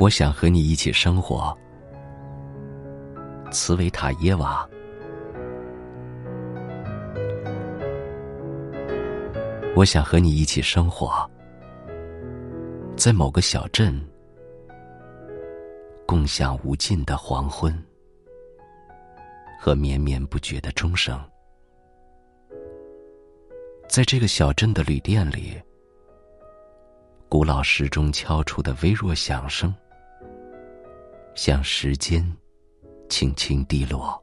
我想和你一起生活，茨维塔耶娃。我想和你一起生活，在某个小镇，共享无尽的黄昏和绵绵不绝的钟声。在这个小镇的旅店里，古老时钟敲出的微弱响声。向时间轻轻滴落。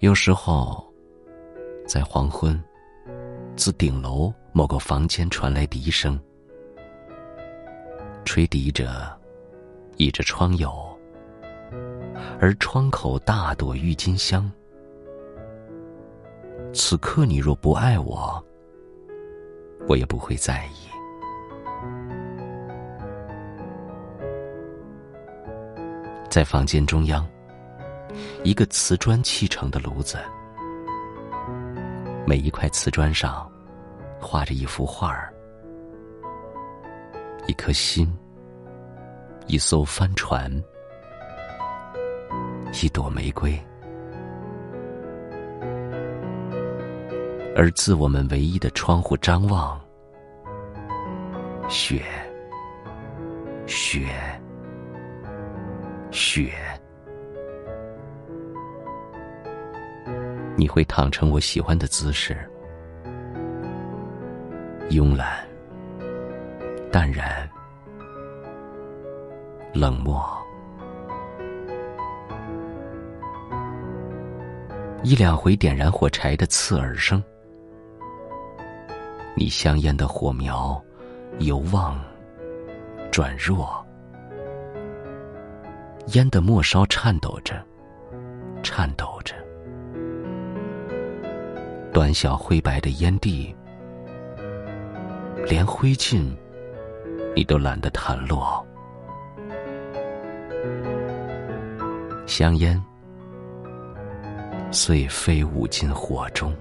有时候，在黄昏，自顶楼某个房间传来笛声，吹笛者倚着窗友，而窗口大朵郁金香。此刻你若不爱我，我也不会在意。在房间中央，一个瓷砖砌成的炉子，每一块瓷砖上画着一幅画儿：一颗心，一艘帆船，一朵玫瑰。而自我们唯一的窗户张望，雪，雪。雪，你会躺成我喜欢的姿势，慵懒、淡然、冷漠。一两回点燃火柴的刺耳声，你香烟的火苗由旺转弱。烟的末梢颤抖着，颤抖着。短小灰白的烟蒂，连灰烬你都懒得弹落。香烟遂飞舞进火中。